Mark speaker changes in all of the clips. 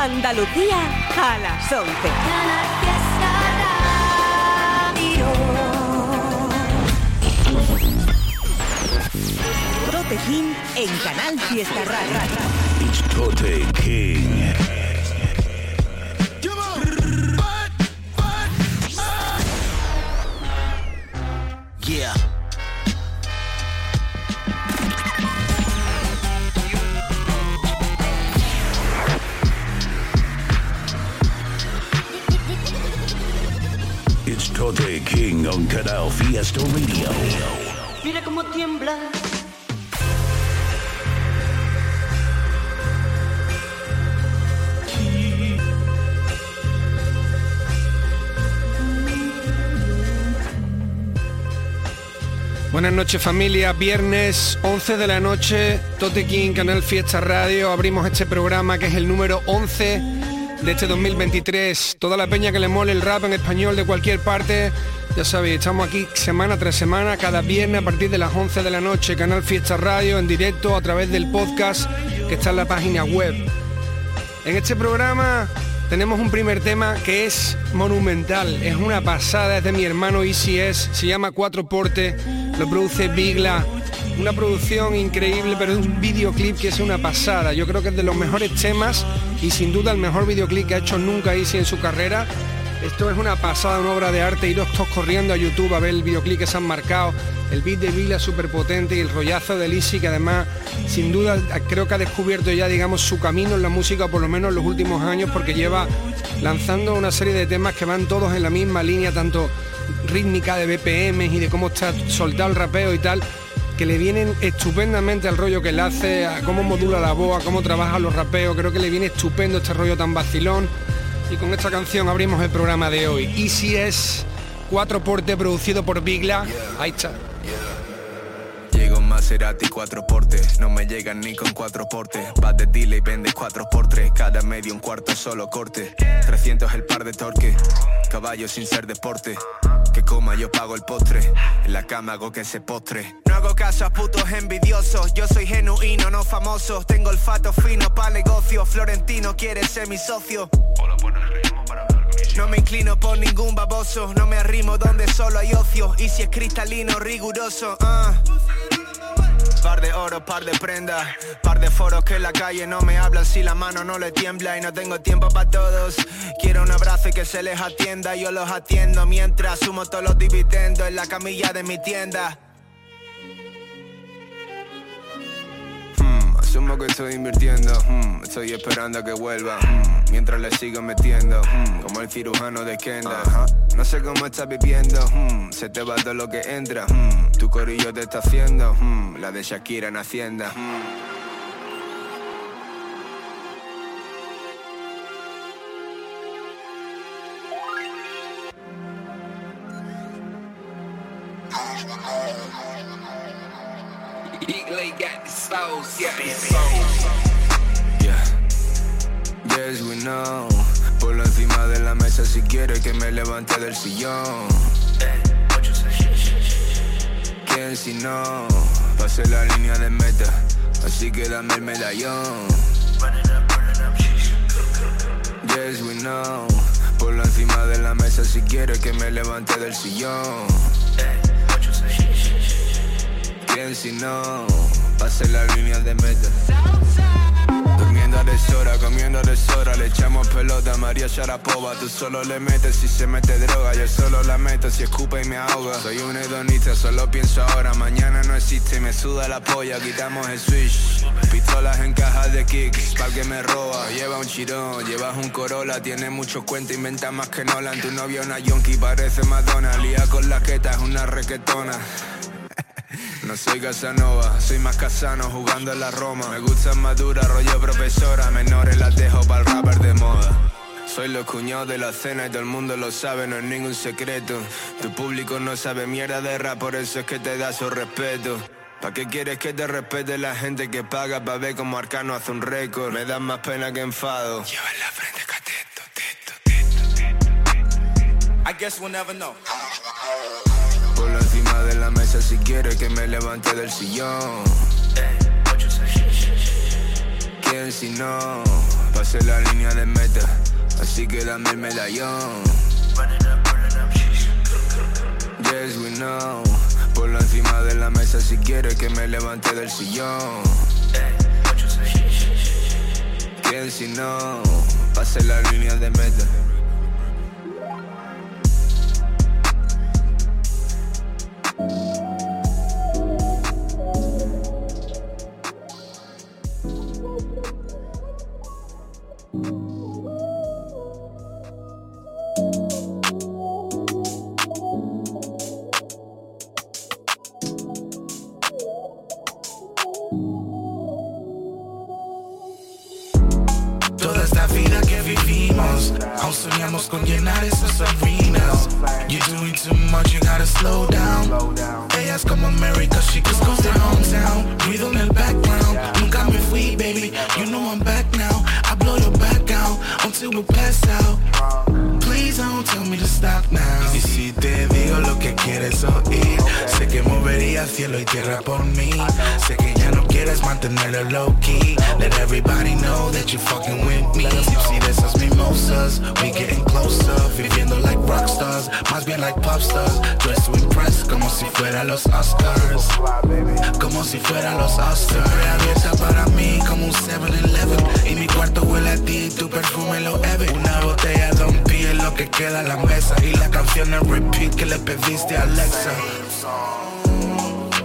Speaker 1: Andalucía a las 11. Tote en Canal Fiesta Radio.
Speaker 2: It's King. Canal Fiesta Radio.
Speaker 3: Mira cómo tiembla.
Speaker 4: Buenas noches familia, viernes 11 de la noche, Tote King, Canal Fiesta Radio, abrimos este programa que es el número 11 de este 2023. Toda la peña que le mole el rap en español de cualquier parte, ya sabéis, estamos aquí semana tras semana, cada viernes a partir de las 11 de la noche, Canal Fiesta Radio en directo a través del podcast que está en la página web. En este programa tenemos un primer tema que es monumental, es una pasada, es de mi hermano ECS, se llama Cuatro Porte, lo produce Bigla, una producción increíble, pero es un videoclip que es una pasada, yo creo que es de los mejores temas y sin duda el mejor videoclip que ha hecho nunca Easy en su carrera. Esto es una pasada, una obra de arte, iros todos corriendo a YouTube a ver el videoclip que se han marcado, el beat de Bigla súper potente y el rollazo de Lizzy que además sin duda creo que ha descubierto ya digamos su camino en la música por lo menos en los últimos años porque lleva lanzando una serie de temas que van todos en la misma línea tanto rítmica de BPM y de cómo está soltado el rapeo y tal que le vienen estupendamente al rollo que él hace, a cómo modula la voz, cómo trabaja los rapeos, creo que le viene estupendo este rollo tan vacilón y con esta canción abrimos el programa de hoy. Y si es cuatro porte producido por Bigla, ahí está.
Speaker 5: Llego Maserati cuatro portes, no me llegan ni con cuatro portes. Vas de dile y vende cuatro por tres, cada medio un cuarto solo corte. 300 el par de torque, caballo sin ser deporte. Coma yo pago el postre, en la cama hago que se postre. No hago caso a putos envidiosos, yo soy genuino, no famoso. Tengo olfato fino pa' negocio, Florentino quiere ser mi socio. No me inclino por ningún baboso, no me arrimo donde solo hay ocio. Y si es cristalino, riguroso, ah. Par de oro, par de prendas, par de foros que en la calle no me hablan si la mano no le tiembla y no tengo tiempo para todos. Quiero un abrazo y que se les atienda, yo los atiendo mientras sumo todos los dividendos en la camilla de mi tienda. Asumo que estoy invirtiendo, hmm, estoy esperando a que vuelva, hmm, mientras le sigo metiendo, hmm, como el cirujano de Kendall. No sé cómo estás viviendo, se te va todo lo que entra, tu corillo te está haciendo, la de Shakira en Hacienda. Hmm. Yeah. Yes, we know. Ponlo encima de la mesa si quiere que me levante del sillón. ¿Quién si no? Pasé la línea de meta, así que dame el medallón. Yes, we know. Ponlo encima de la mesa si quiere que me levante del sillón. ¿Quién si no? Pasé la línea de meta. Durmiendo a deshora, comiendo a deshora Le echamos pelota a María Sharapova. Tú solo le metes si se mete droga Yo solo la meto si escupe y me ahoga. Soy un hedonista, solo pienso ahora Mañana no existe y me suda la polla Quitamos el switch. Pistolas en cajas de kicks Pa'l que me roba, lleva un chirón Llevas un Corolla, tiene muchos cuentos Inventa más que Nolan. Tu novia una yonki, parece Madonna Lía con la queta, es una requetona no soy Casanova, soy más casano jugando en la Roma. Me gustan maduras, rollo profesora, menores las dejo para el rapper de moda. Soy los cuñados de la cena y todo el mundo lo sabe, no es ningún secreto. Tu público no sabe mierda de rap, por eso es que te da su respeto. ¿Pa' qué quieres que te respete la gente que paga pa' ver como Arcano hace un récord? Me dan más pena que enfado. Lleva en la frente cateto, teto, teto.
Speaker 6: I guess we'll never know.
Speaker 5: Ponlo la mesa si quieres que me levante del sillón. ¿Quién si no? pasé la línea de meta, así que dame el medallón. Yes, we know. Por encima de la mesa si quieres que me levante del sillón. ¿Quién si no? Pase la línea de meta.
Speaker 6: thank you con llenar esas arenas You're doing too much, you gotta slow down. Ellas como America, she just goes to hometown. Ruido en el background, nunca me fui baby. You know I'm back now, I blow your back out Until we pass out Please don't tell me to stop now. Y si te digo lo que quieres oír Sé que movería cielo y tierra por mí. Sé que ya no quieres mantenerlo low key. Let everybody know that you fucking with me. Tipsy de esas mimosas We getting closer Viviendo like rockstars Más bien like popstars Dressed to impress Como si fuera los Oscars. Como si fuera los Oscars. Abierta para mí como un 7-Eleven Y mi cuarto huele a ti tu perfume lo Eve que queda la mesa Y la canción en repeat que le pediste a Alexa.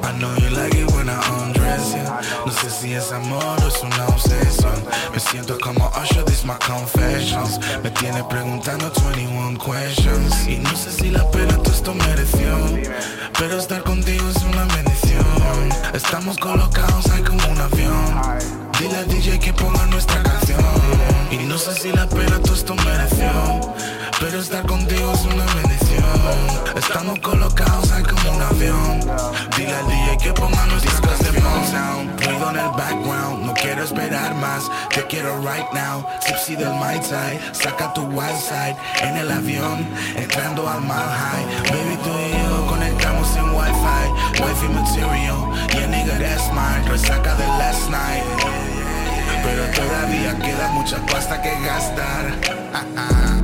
Speaker 6: I know you like it when I undress you No sé si es amor o es una obsesión. Me siento como Usher, this my confessions. Me tiene preguntando 21 questions. Y no sé si la pena todo esto mereció Pero estar contigo es una bendición. Estamos colocados ahí como un avión. Dile al DJ que ponga nuestra canción. Y no sé si la pena todo esto mereció Pero estar contigo es una bendición. Estamos colocados ahí como un avión. Dile al DJ que ponga nuestras canción sound Ruido en el background, no quiero esperar más. Te quiero right now, tipsy del my side Saca tu wild side. En el avión Entrando al mile high. Baby tú y yo conectamos en wifi. Wifi material, yeah nigga that's mine. Resaca de last night. Pero todavía queda mucha pasta que gastar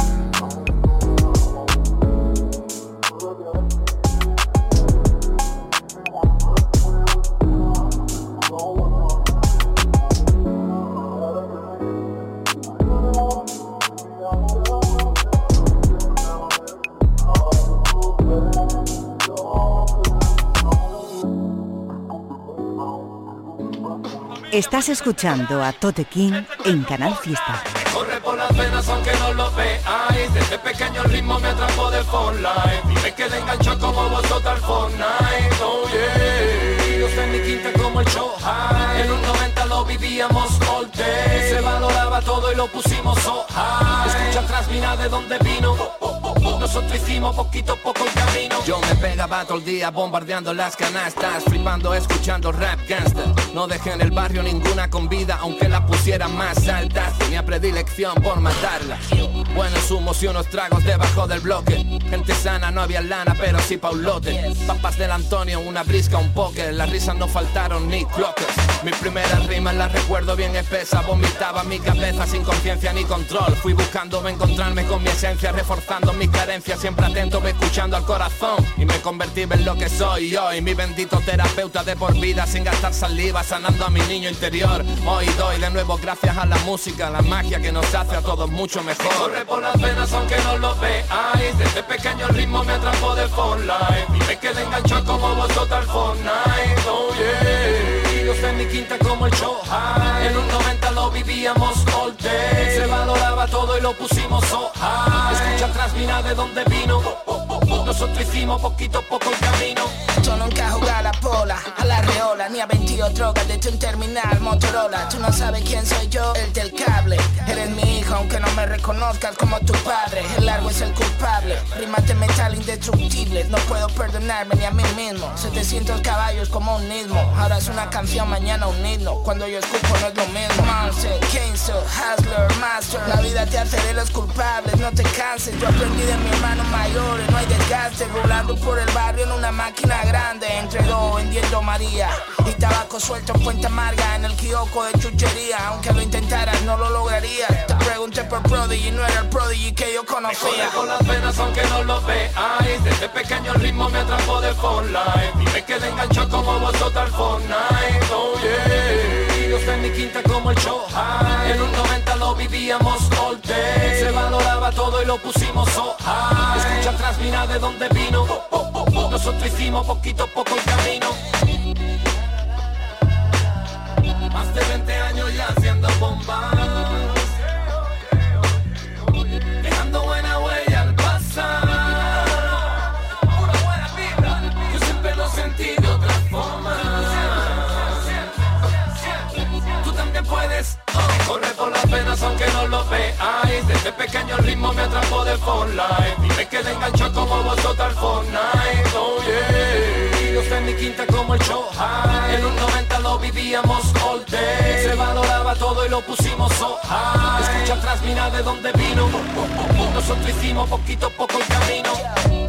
Speaker 1: Estás escuchando a Tote King en Canal Fiesta.
Speaker 7: Corre por las venas aunque no lo veáis. Desde pequeño ritmo me de Fortnite. Oh como el En un 90 lo vivíamos all day. Se valoraba todo y lo pusimos Escucha atrás, mira de dónde vino nosotros hicimos poquito a poco el camino. Yo me pegaba todo el día bombardeando las canastas Flipando escuchando rap gangster. No dejé en el barrio ninguna con vida Aunque la pusiera más alta. Tenía predilección por matarla. Buenos humos y unos tragos debajo del bloque. Gente sana, no había lana pero sí paulote. Papas del Antonio, una brisca, un poker Las risas no faltaron ni cloques. Mis primeras rimas las recuerdo bien espesas Vomitaba mi cabeza sin conciencia ni control. Fui buscando encontrarme con mi esencia Reforzando mi carencia, siempre atento, escuchando al corazón. Y me convertí en lo que soy hoy Mi bendito terapeuta de por vida Sin gastar saliva, sanando a mi niño interior. Hoy doy de nuevo gracias a la música La magia que nos hace a todos mucho mejor. Corre por las venas aunque no lo veáis. Desde pequeño el ritmo me atrapó de Fortnite Y me quedé enganchado como vosotros al Fortnite Oh yeah En mi quinta como el show high En un 90 lo vivíamos all day Se valoraba todo y lo pusimos so high Escucha atrás, mira de dónde vino nosotros hicimos poquito a poco el camino.
Speaker 8: Yo nunca jugué a la pola, a la reola, ni a 22 drogas desde un terminal Motorola. Tú no sabes quién soy yo, el del cable. Eres mi hijo, aunque no me reconozcas como tu padre. El largo es el culpable. Rimas de metal indestructible. No puedo perdonarme ni a mí mismo. 700 caballos como un mismo. Ahora es una canción, mañana un himno. Cuando yo escupo no es lo mismo. Monster, King hustle, hustler, master. La vida te hace de los culpables, no te canses. Yo aprendí de mi hermano mayor, no hay desgaste. Volando por el barrio en una máquina grande. Entre dos, vendiendo María. Y tabaco suelto en Puente Amarga, en el kiosco de chuchería. Aunque lo intentaras, no lo lograría. Te pregunté por Prodigy, no era el Prodigy que yo conocía.
Speaker 7: con las venas aunque no lo veáis Desde pequeño el ritmo me atrapó de Fortnite Y me quedé enganchado como vosotros al Fortnite Oh yeah en mi quinta como el high. En un 90 lo vivíamos all day. Se valoraba todo y lo pusimos so high. Escucha atrás, mira de dónde vino. Nosotros hicimos poquito a poco el camino. Más de 20 años ya haciendo bombas por las venas aunque no lo veáis. Desde pequeño el ritmo me atrapó de Fortnite. Y me quedé enganchado como vosotros al Fortnite. Oh yeah Yo en mi quinta como el show high. En un 90 lo vivíamos all day. Se valoraba todo y lo pusimos so high. Escucha atrás, mira de dónde vino. Nosotros hicimos poquito a poco el camino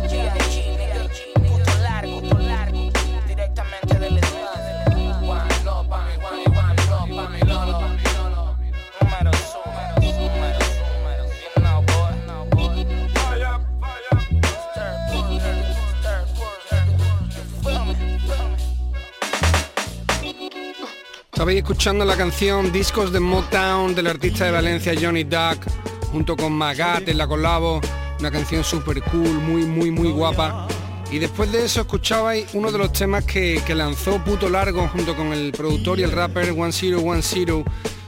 Speaker 4: Escuchando la canción Discos de Motown del artista de Valencia Johnny Duck junto con Magat en la colabo, una canción super cool, muy muy muy guapa. Y después de eso escuchabais uno de los temas que, que lanzó Puto Largo junto con el productor y el rapper One Zero One Zero.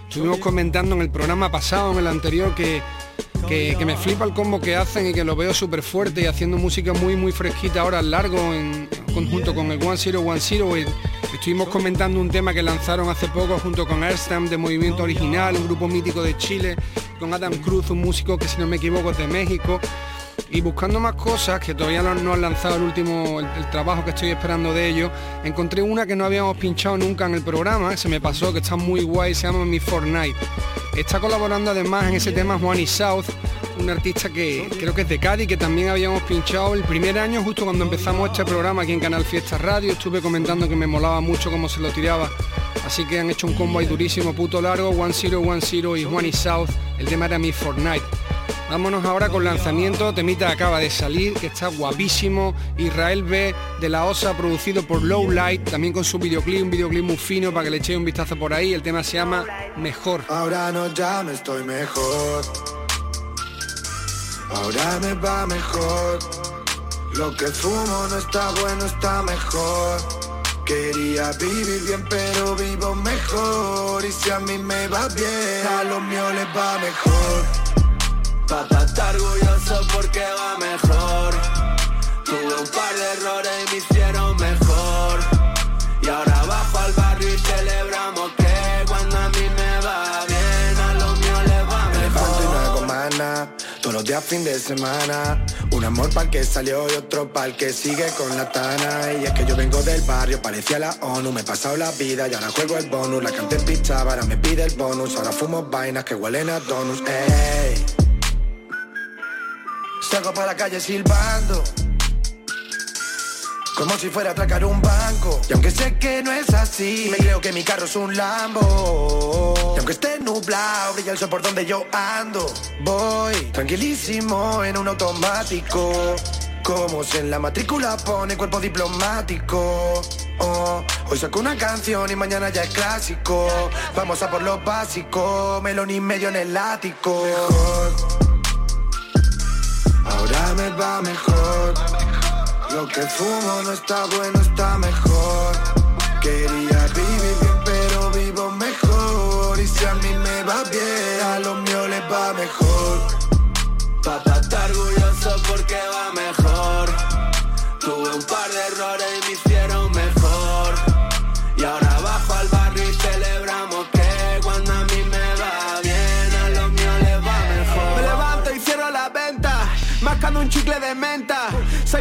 Speaker 4: Estuvimos comentando en el programa pasado, en el anterior, que, que, que me flipa el combo que hacen y que lo veo súper fuerte y haciendo música muy muy fresquita ahora largo en conjunto con el One Zero One Zero. Y estuvimos comentando un tema que lanzaron hace poco junto con Airstam de Movimiento Original, un grupo mítico de Chile, con Adam Cruz, un músico que si no me equivoco es de México. Y buscando más cosas, que todavía no, no han lanzado el último, el, el trabajo que estoy esperando de ellos, encontré una que no habíamos pinchado nunca en el programa, se me pasó, que está muy guay, se llama Mi Fortnite. Está colaborando además en ese tema Juan y South, un artista que creo que es de Cádiz, que también habíamos pinchado el primer año, justo cuando empezamos este programa aquí en Canal Fiesta Radio, estuve comentando que me molaba mucho cómo se lo tiraba. Así que han hecho un combo ahí durísimo, puto largo, One Zero, One Zero y Juan y South, el tema era Mi Fortnite. Vámonos ahora con lanzamiento, temita acaba de salir, que está guapísimo, Israel B de la OSA, producido por Low Light, también con su videoclip, un videoclip muy fino para que le echéis un vistazo por ahí, el tema se llama Mejor.
Speaker 9: Ahora no ya me estoy mejor. Ahora me va mejor. Lo que fumo no está bueno, está mejor. Quería vivir bien, pero vivo mejor. Y si a mí me va bien, a los míos les va mejor.
Speaker 5: Papá está orgulloso porque va mejor. Tuve un par de errores y me hicieron
Speaker 9: Días fin de semana. Un amor para el que salió y otro para el que sigue con la tana. Y es que yo vengo del barrio, parecía la ONU. Me he pasado la vida y ahora juego el bonus. La canté pizza, ahora me pide el bonus. Ahora fumo vainas que huelen a donuts. Ey. Salgo para la calle silbando. Como si fuera a atracar un banco. Y aunque sé que no es así, me creo que mi carro es un Lambo. Aunque esté nublado, brilla el sol por donde yo ando. Voy tranquilísimo en un automático. Como si en la matrícula pone cuerpo diplomático. Oh, hoy saco una canción y mañana ya es clásico. Vamos a por lo básico, melón y medio en el ático. Mejor. Ahora me va mejor. Lo que fumo no está bueno, está mejor. Quería a mí me va bien, a los míos les va mejor.
Speaker 5: Papá está orgulloso porque va mejor. Tuve un par de errores y me hicieron mejor. Y ahora bajo al barrio y celebramos que cuando a mí me va bien, a los míos les va mejor.
Speaker 10: Me levanto y cierro la venta, mascando un chicle de menta.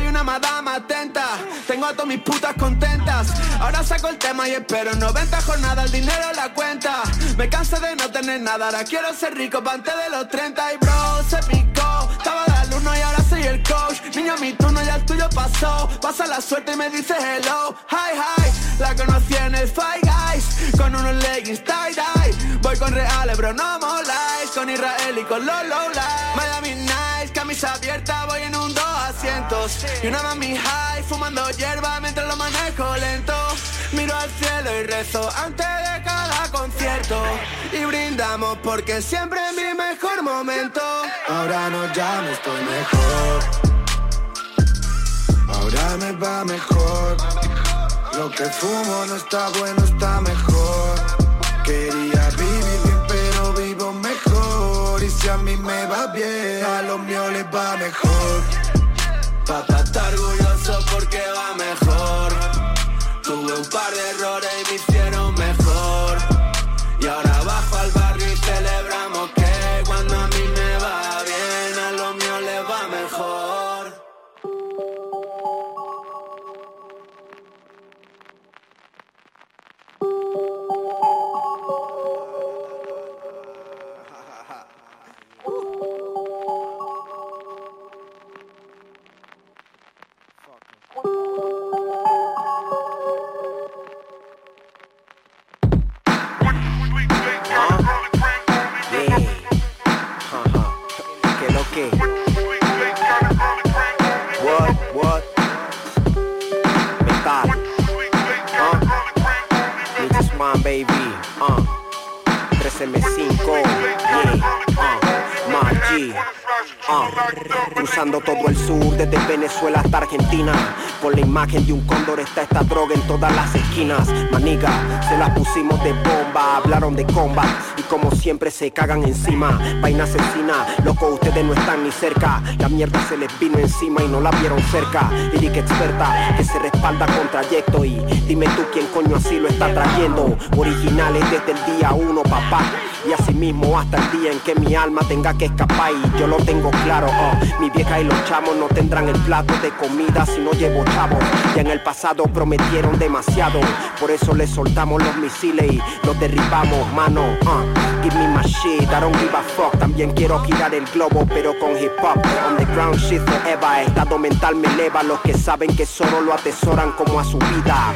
Speaker 11: Soy una madama atenta, tengo a todas mis putas contentas. Ahora saco el tema y espero 90 jornadas, el dinero en la cuenta. Me canso de no tener nada, ahora quiero ser rico pa' antes de los 30 y bro, se picó. Estaba de alumno y ahora soy el coach. Niño, mi turno ya el tuyo pasó. Pasa la suerte y me dice hello. Hi, hi. La conocí en el Five Guys. Con unos leggings tie-dye. Voy con reales, bro, no moláis. Con Israel y con los low Miami camisa abierta, voy en un dos asientos. Y una mami high, fumando hierba mientras lo manejo lento. Miro al cielo y rezo antes de cada concierto. Y brindamos porque siempre es mi mejor momento. Ahora no ya no estoy mejor. Ahora me va mejor. Lo que fumo no está bueno, está mejor. Quería si a mí me va bien, a los míos les va mejor. Papá está orgulloso porque va mejor. Tuve un par de errores y me hicieron mejor.
Speaker 10: Baby uh. 13M5 Yeah uh. Maggi uh. Cruzando todo el sur desde Venezuela hasta Argentina. Con la imagen de un cóndor está esta droga en todas las esquinas. Maniga, se las pusimos de bomba Hablaron de combat y como siempre se cagan encima. Vaina asesina, loco ustedes no están ni cerca. La mierda se les vino encima y no la vieron cerca. Lírica experta que se respalda con trayecto Y dime tú quién coño así lo está trayendo. Originales desde el día uno papá y así mismo hasta el día en que mi alma tenga que escapar y yo lo tengo claro oh, Mi vieja y los chamos no tendrán el plato de comida si no llevo chavo. Ya en el pasado prometieron demasiado Por eso les soltamos los misiles y los derribamos, mano uh, Give me my shit, I don't give a fuck. También quiero girar el globo pero con hip hop. Underground shit forever, estado mental me eleva. Los que saben que solo lo atesoran como a su vida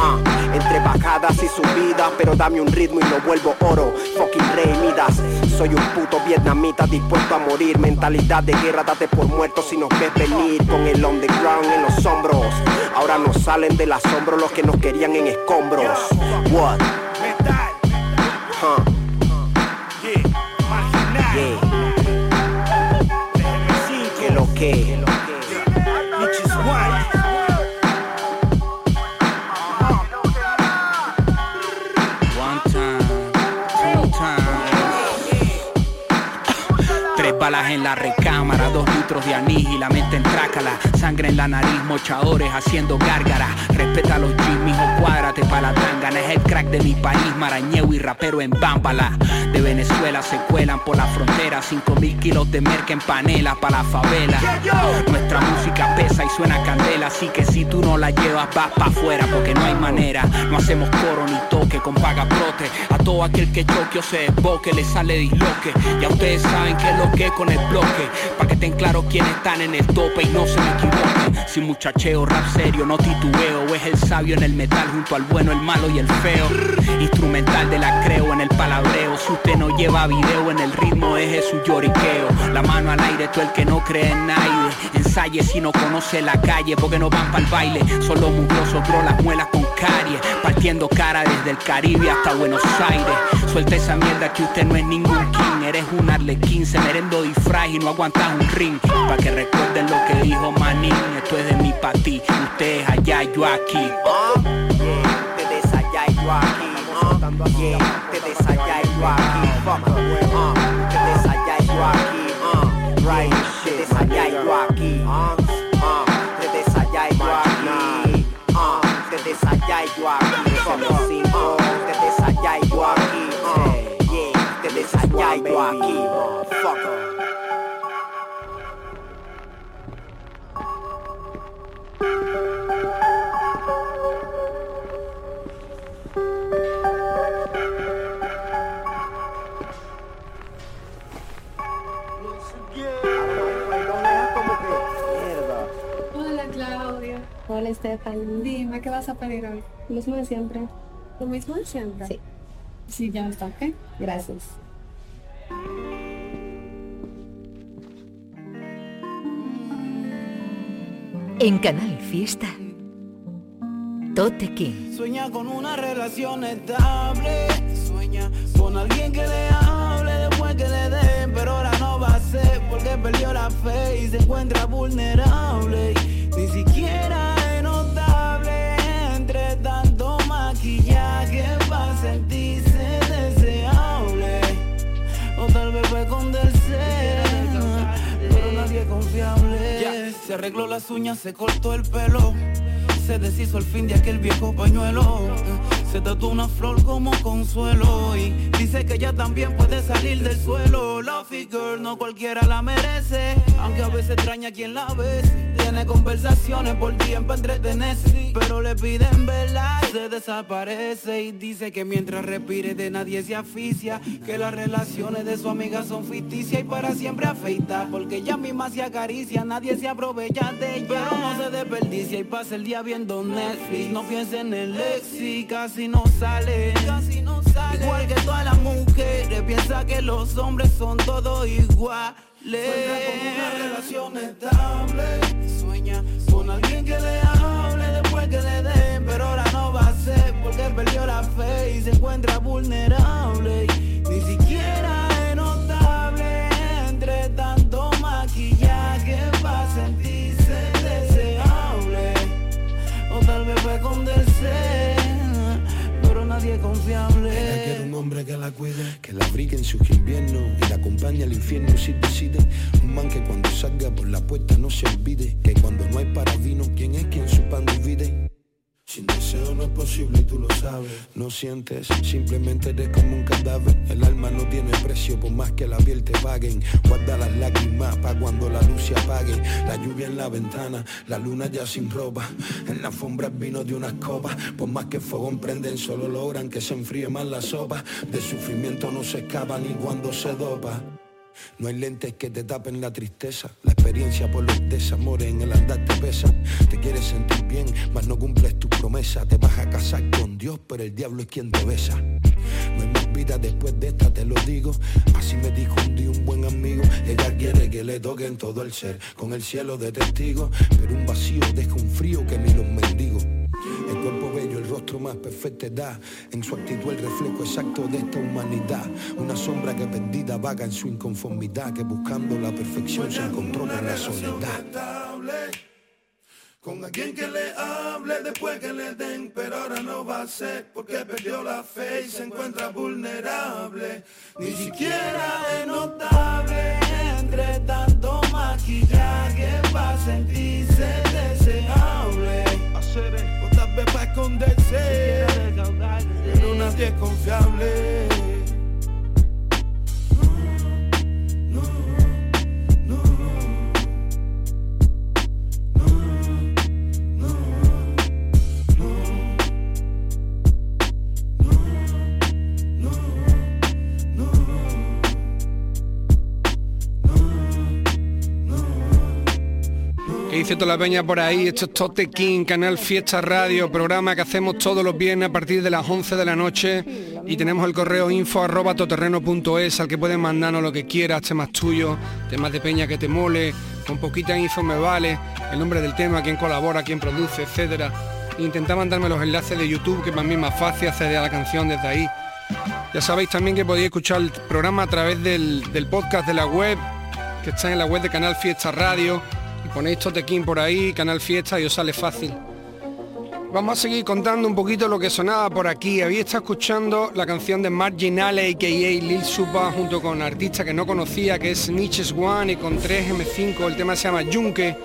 Speaker 10: Ah, entre bajadas y subidas, pero dame un ritmo y lo vuelvo oro. Fucking rey Midas, soy un puto vietnamita dispuesto a morir. Mentalidad de guerra, date por muerto si nos ves venir con el underground en los hombros. Ahora nos salen del asombro los que nos querían en escombros. What? Huh. Yeah. Que lo que.
Speaker 12: Balas en la recámara, dos litros de anís y la mente en trácala. Sangre en la nariz, mochadores haciendo gárgaras. Respeta a los Jimmy o cuádrate pa' la tangana. Es el crack de mi país, marañeo y rapero en bámbala. De Venezuela se cuelan por la frontera. Cinco mil kilos de merca en panela pa' la favela. Nuestra música pesa y suena candela. Así que si tú no la llevas, vas pa' afuera porque no hay manera. No hacemos coro ni toque con pagaprote. A todo aquel que choque o se desboque le sale disloque. Ya ustedes saben que lo que con el bloque. Pa' que estén claros quiénes están en el tope y no se me equivoquen. Sin muchacheo, rap serio, no titubeo. Es el sabio en el metal junto al bueno, el malo y el feo. Instrumental de la creo en el palabreo. Si usted no lleva video en el ritmo, es su lloriqueo. La mano al aire, tú el que no cree en nadie. Ensaye si no conoce la calle, porque no van para el baile. Son los mugrosos, bro, las muelas con caries. Partiendo cara desde el Caribe hasta Buenos Aires. Suelta esa mierda que usted no es ningún king. Eres un arlequín, se merendo disfraz y no aguantas un ring. Pa' que recuerden lo que dijo Manín. Esto es de mí pa' ti, ustedes allá, yo aquí.
Speaker 10: Aquí. uh, yeah. Ustedes allá yo aquí. Fuck. Uh, yo aquí. Uh, right. Allá y yo aquí. Uh, uh, ustedes allá yo aquí. Uh, yo aquí. Fuck. Cinco. Ustedes aquí. Uh. Ustedes allá y yo aquí.
Speaker 13: Hola, Estefan.
Speaker 14: Dime, ¿qué vas a pedir hoy?
Speaker 13: Lo mismo de siempre.
Speaker 14: ¿Lo mismo de siempre?
Speaker 13: Sí.
Speaker 14: Sí, ya está, ¿ok?
Speaker 13: Gracias.
Speaker 1: En Canal Fiesta. Tote King.
Speaker 15: Sueña con una relación estable. Sueña con alguien que le hable después que le den. Pero ahora no va a ser porque perdió la fe y se encuentra vulnerable. Ni siquiera sentirse deseable. O tal vez fue esconderse, pero nadie confiable. Se arregló las uñas, se cortó el pelo. Se deshizo el fin de aquel viejo pañuelo. Se tatuó una flor como consuelo. Y dice que ella también puede salir del suelo. Luffy girl, no cualquiera la merece. Aunque a veces extraña quien la ve. Tiene conversaciones por tiempo entretenerse. Pero le piden verla, se desaparece. Y dice que mientras respire de nadie se asfixia. Que las relaciones de su amiga son ficticias y para siempre afeita. Porque ella misma se acaricia, nadie se aprovecha de ella. Pero no se desperdicia y pasa el día viendo Netflix. No piense en el ex y casi no sale. Casi no sale. Igual que todas las mujeres, piensa que los hombres son todos iguales. Sueña con una relación estable. Sueña con alguien que le hable después que le den. Pero ahora no va a ser porque perdió la fe y se encuentra vulnerable. Confiable.
Speaker 16: Ella quiere un hombre que la cuide, que la abrigue en sus inviernos y la acompañe al infierno si decide. Un man que cuando salga por la puerta no se olvide, que cuando no hay para vino, ¿quién es quien su pan divide? Sin deseo no es posible y tú lo sabes. No sientes, simplemente eres como un cadáver. El alma no tiene precio por más que la piel te paguen. Guarda las lágrimas para cuando la luz se apague. La lluvia en la ventana, la luna ya sin ropa. En la alfombra vino de unas copas. Por más que fuego emprenden, solo logran que se enfríe más la sopa. De sufrimiento no se escapa ni cuando se dopa. No hay lentes que te tapen la tristeza. La experiencia por los desamores en el andar te pesa. Te quieres sentir bien, mas no cumples tu promesa. Te vas a casar con Dios, pero el diablo es quien te besa. No hay más vida después de esta, te lo digo. Así me dijo un día un buen amigo. Ella quiere que le toquen todo el ser, con el cielo de testigo. Pero un vacío deja un frío que ni los mendigos. Rostro más perfecto da En su actitud el reflejo exacto de esta humanidad Una sombra que perdida vaga en su inconformidad Que buscando la perfección se encontró con la soledad
Speaker 9: Con alguien que le hable después que le den, pero ahora no va a ser porque perdió la fe y se encuentra vulnerable. Ni siquiera es notable
Speaker 15: entre tanto maquillaje para sentirse deseable.
Speaker 9: Para esconderse, pero nadie es confiable.
Speaker 4: Dice toda la peña por ahí? Esto es Tote King, Canal Fiesta Radio, programa que hacemos todos los viernes a partir de las 11 de la noche y tenemos el correo info arroba toterreno.es al que puedes mandarnos lo que quieras, temas tuyos, temas de peña que te mole, con poquita info me vale, el nombre del tema, quién colabora, quién produce, etcétera. Intenta mandarme los enlaces de YouTube, que para mí es más fácil acceder a la canción desde ahí. Ya sabéis también que podéis escuchar el programa a través del, del podcast de la web, que está en la web de Canal Fiesta Radio ponéis Totequín por ahí, Canal Fiesta y os sale fácil. Vamos a seguir contando un poquito lo que sonaba por aquí. Había estado escuchando la canción de Marginale, a.k.a. Lil Supa, junto con artista que no conocía, que es Niches One, y con 3M5. El tema se llama Yunque.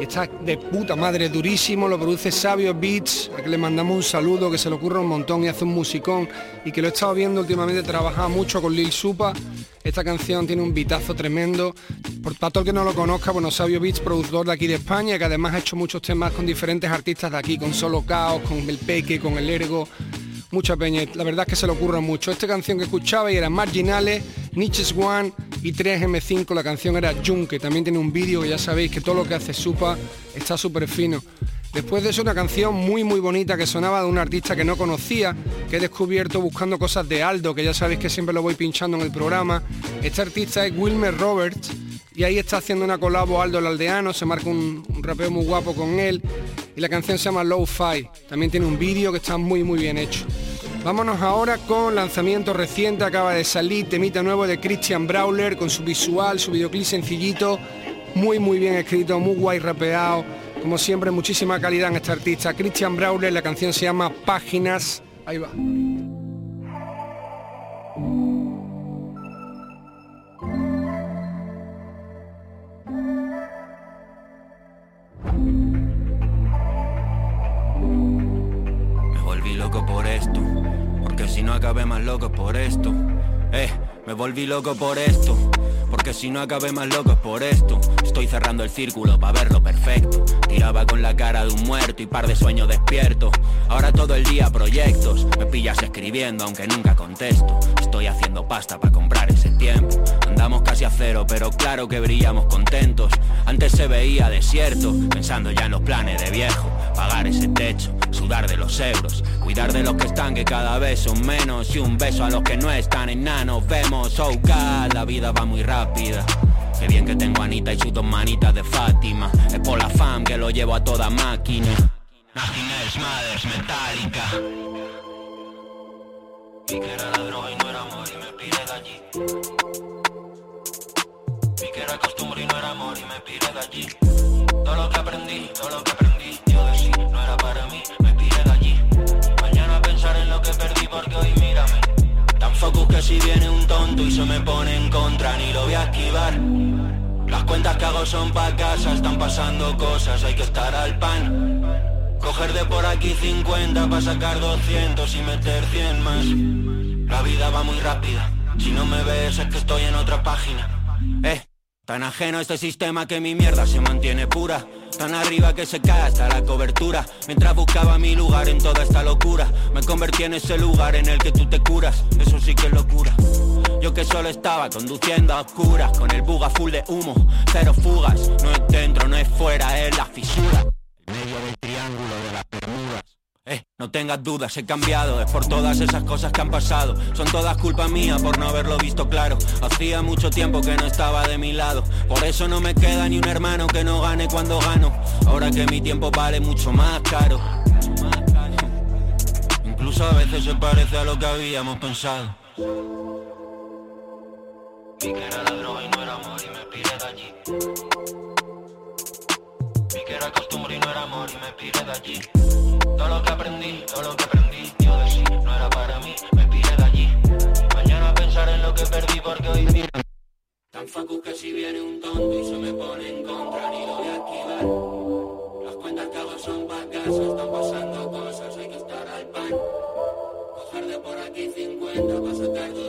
Speaker 4: Está de puta madre, durísimo, lo produce Sabio Beats, a que le mandamos un saludo, que se le ocurre un montón y hace un musicón, y que lo he estado viendo últimamente, trabaja mucho con Lil Supa. Esta canción tiene un beatazo tremendo. Para todo el que no lo conozca, bueno, Sabio Beats, productor de aquí de España, que además ha hecho muchos temas con diferentes artistas de aquí, con Solo Caos, con El Peque, con El Ergo, mucha peña. La verdad es que se le ocurre mucho. Esta canción que escuchaba y era Marginales, Niches One y 3M5. La canción era Jun, que también tiene un vídeo que ya sabéis que todo lo que hace Supa está súper fino. Después de eso una canción muy muy bonita que sonaba de un artista que no conocía, que he descubierto buscando cosas de Aldo, que ya sabéis que siempre lo voy pinchando en el programa. Este artista es Wilmer Roberts y ahí está haciendo una colabo Aldo el Aldeano, se marca un, rapeo muy guapo con él y la canción se llama Low Fi. También tiene un vídeo que está muy muy bien hecho. Vámonos ahora con lanzamiento reciente, acaba de salir temita nuevo de Christian Brawler con su visual, su videoclip sencillito, muy muy bien escrito, muy guay rapeado, como siempre muchísima calidad en este artista. Christian Brawler, la canción se llama Páginas, ahí va.
Speaker 17: Si no acabé más loco por esto. Eh, me volví loco por esto, porque si no acabé más loco es por esto. Estoy cerrando el círculo para verlo perfecto. Tiraba con la cara de un muerto y par de sueños despiertos. Ahora todo el día proyectos, me pillas escribiendo aunque nunca contesto. Estoy haciendo pasta para comprar ese tiempo. Andamos casi a cero, pero claro que brillamos contentos. Antes se veía desierto, pensando ya en los planes de viejo. Pagar ese techo, sudar de los euros, cuidar de los que están que cada vez son menos y un beso a los que no están enanos. Vemos, oh God, la vida va muy rápida. Qué bien que tengo a Anita y sus dos manitas de Fátima. Es por la fam que lo llevo a toda máquina. Nothing else matters, metálica. Vi que era la droga y no era amor y me piré de allí. Vi que era costumbre y no era amor y me piré de allí. Todo lo que aprendí, todo lo que aprendí, focus que si viene un tonto y se me pone en contra, ni lo voy a esquivar. Las cuentas que hago son pa' casa, están pasando cosas, hay que estar al pan. Coger de por aquí 50 para sacar 200 y meter 100 más. La vida va muy rápida, si no me ves es que estoy en otra página. Eh, tan ajeno a este sistema que mi mierda se mantiene pura. Tan arriba que se cae hasta la cobertura. Mientras buscaba mi lugar en toda esta locura, me convertí en ese lugar en el que tú te curas. Eso sí que es locura. Yo que solo estaba conduciendo a oscuras, con el buga full de humo, cero fugas. No es dentro, no es fuera, es la fisura. En medio del triángulo de las Bermudas. Eh, no tengas dudas, he cambiado, es por todas esas cosas que han pasado. Son todas culpa mía por no haberlo visto claro. Hacía mucho tiempo que no estaba de mi lado. Por eso no me queda ni un hermano que no gane cuando gano. Ahora que mi tiempo vale mucho más caro. Incluso a veces se parece a lo que habíamos pensado. Vi que era la droga y no era amor y me piré de allí. Vi que era costumbre y no era amor y me piré de allí. Todo lo que aprendí, todo lo que aprendí, yo de sí, no era para mí, me piré de allí. Mañana pensar en lo que perdí porque hoy mira. Tan facu que si viene un tonto y se me pone en contra, ni lo voy a esquivar. Las cuentas que hago son pa' casa, están pasando cosas, hay que estar al pan. Coger de por aquí 50 para sacar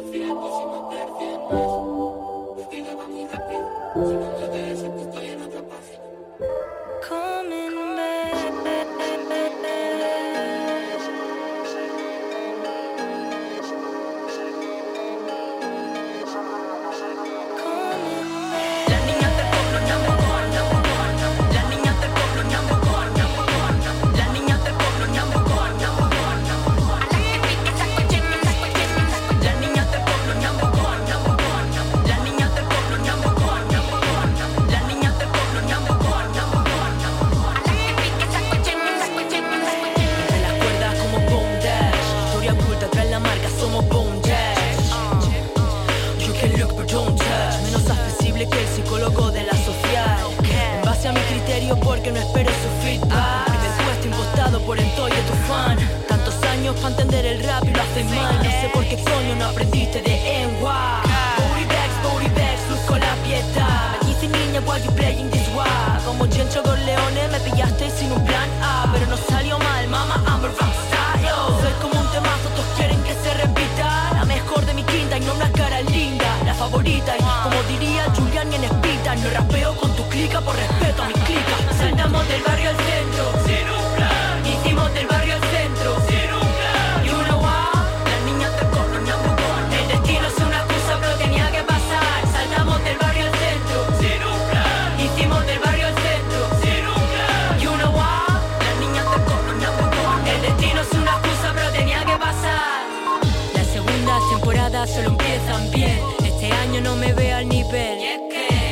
Speaker 18: me ve al nivel.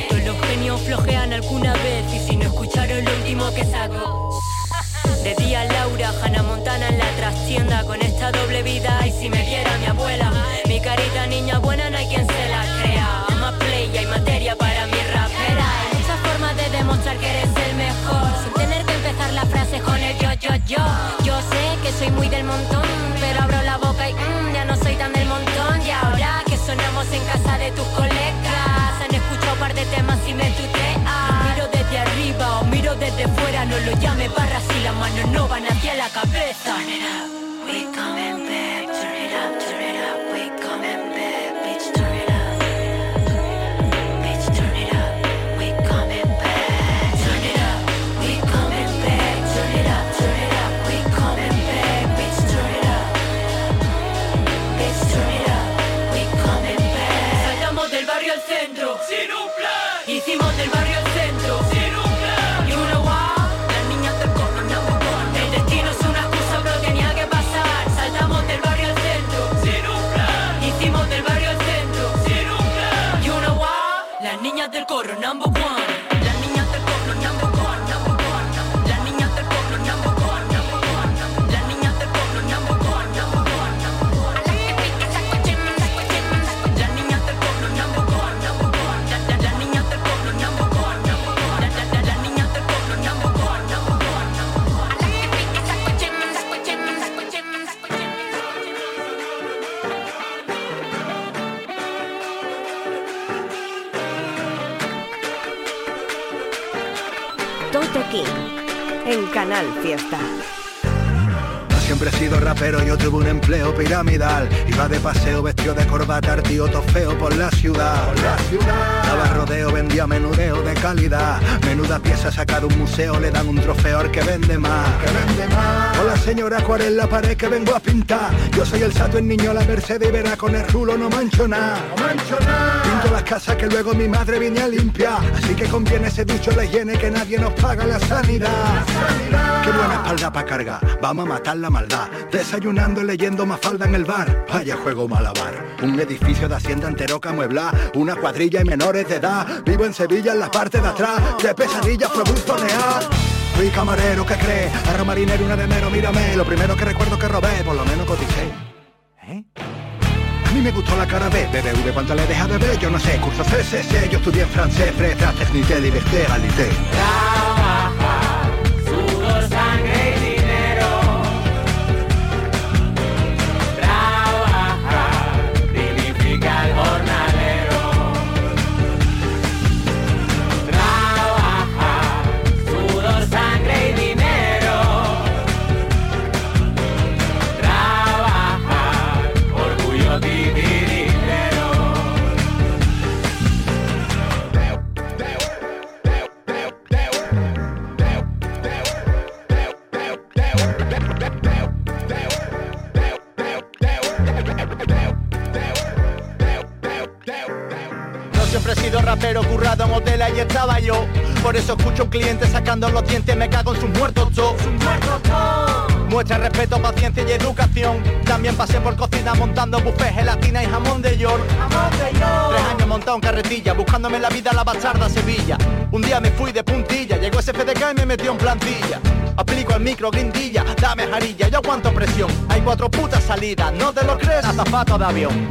Speaker 18: Todos los genios flojean alguna vez y si no escucharon lo último que saco. De día Laura, Hannah Montana en la trastienda con esta doble vida y si me viera mi abuela, mi carita niña buena no hay quien se la crea. Más play y hay materia para mi rapera. Hay muchas formas de demostrar que eres el mejor sin tener que empezar la frase con el yo yo yo. Yo sé que soy muy del montón, sonamos en casa de tus colegas, han escuchado un par de temas y me tutean. Miro desde arriba o miro desde fuera, no lo llame barra si las manos no van hacia la cabeza. Hicimos del barrio al centro. You know what? Las niñas del coco number one. El destino es una excusa, pero tenía que pasar. Saltamos del barrio al centro, sin un plan. Hicimos del barrio al centro. You know what? Las niñas del coro number
Speaker 19: Canal Fiesta.
Speaker 20: Siempre he sido rapero, yo tuve un empleo piramidal. Iba de paseo vestido de corbata, tío todo feo por la ciudad. Por la ciudad. Daba rodeo, vendía menudeo de calidad. Menuda pieza saca de un museo, le dan un trofeo al que vende más. Que vende más. Hola señora, ¿cuál es la pared que vengo a pintar? Yo soy el sato, el niño, la Mercedes y verá con el rulo no mancho nada. No mancho nada. Pinto las casas que luego mi madre viene a limpiar. Así que conviene ese ducho la higiene que nadie nos paga la sanidad. Qué buena espalda para cargar, vamos a matar la maldad. Desayunando y leyendo más falda en el bar. Vaya juego malabar. Un edificio de hacienda entero que amueblar. Una cuadrilla y menores de edad. Vivo en Sevilla en la parte de atrás. Qué pesadilla fue buzonear. Fui camarero que cree, arro marinero una de enero, mírame. Lo primero que recuerdo que robé, por lo menos coticé. ¿Eh? A mí me gustó la cara B, BBV, ¿cuánto le deja de ver? Yo no sé, curso CSC, yo estudié en francés, fresa, technique, liberté, alité.
Speaker 21: Estaba yo. Por eso escucho a un cliente sacando los dientes, me cago en sus muertos todos. Muestra respeto, paciencia y educación. También pasé por cocina montando buffet, gelatina y jamón de york. Tres años montado en carretilla, buscándome la vida a la bastarda Sevilla. Un día me fui de puntilla, llegó ese FDK y me metió en plantilla. Aplico el micro, grindilla, dame jarilla, yo aguanto presión. Hay cuatro putas salidas, no te lo crees, azafato de avión.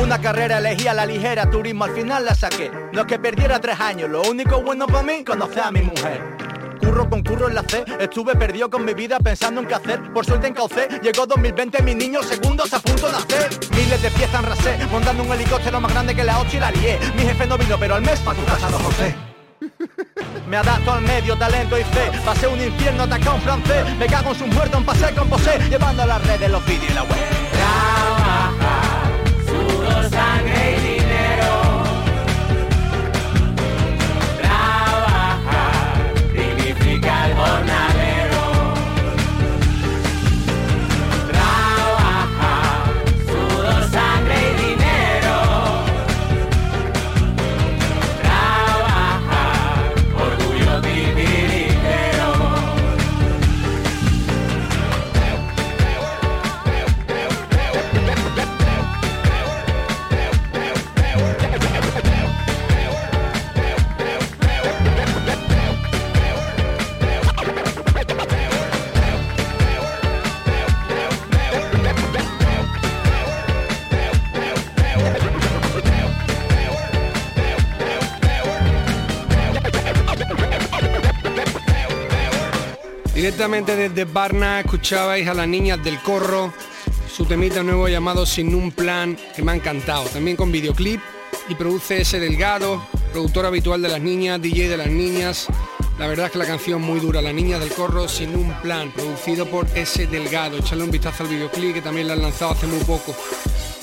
Speaker 21: Una carrera elegí a la ligera, turismo al final la saqué. No es que perdiera tres años, lo único bueno para mí, conocer a mi mujer. Curro con curro en la C, estuve perdido con mi vida pensando en qué hacer. Por suerte encaucé, llegó 2020, mi niño segundos a punto de nacer. Miles de piezas en rasé, montando un helicóptero más grande que la 8 y la lié. Mi jefe no vino, pero al mes pa' tu casa, don José. Me adapto al medio, talento y fe. Pasé un infierno, ataca a un francés. Me cago en sus muertos, en pasé con posé. Llevando a las redes los vídeos y la web.
Speaker 4: Directamente desde Barna escuchabais a las niñas del corro, su temita nuevo llamado Sin un plan, que me ha encantado. También con videoclip y produce ese Delgado, productor habitual de las niñas, DJ de las niñas. La verdad es que la canción muy dura, La Niña del Corro sin un plan, producido por ese Delgado. Echarle un vistazo al videoclip que también lo han lanzado hace muy poco.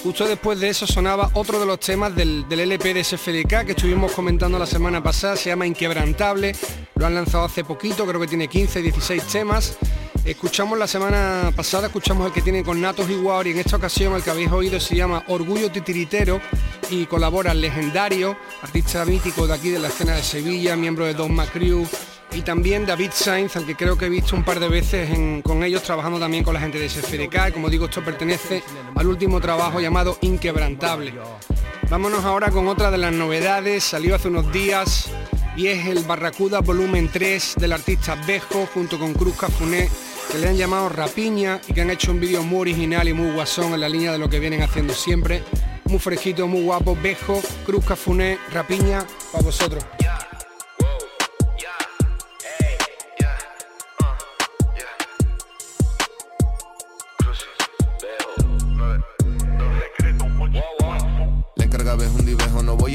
Speaker 4: Justo después de eso sonaba otro de los temas del, del LP de SFDK que estuvimos comentando la semana pasada, se llama Inquebrantable, lo han lanzado hace poquito, creo que tiene 15, 16 temas. Escuchamos la semana pasada, escuchamos el que tiene con Natos y en esta ocasión el que habéis oído se llama Orgullo Titiritero y colabora el legendario, artista mítico de aquí de la escena de Sevilla, miembro de Don Crew y también David Sainz, al que creo que he visto un par de veces con ellos trabajando también con la gente de SFDK. Como digo, esto pertenece al último trabajo llamado Inquebrantable. Vámonos ahora con otra de las novedades, salió hace unos días y es el Barracuda Volumen 3 del artista Bejo junto con Cruz Cafuné, que le han llamado Rapiña y que han hecho un vídeo muy original y muy guasón en la línea de lo que vienen haciendo siempre. Muy fresquito, muy guapo, Bejo, Cruz Cafuné, Rapiña, para vosotros.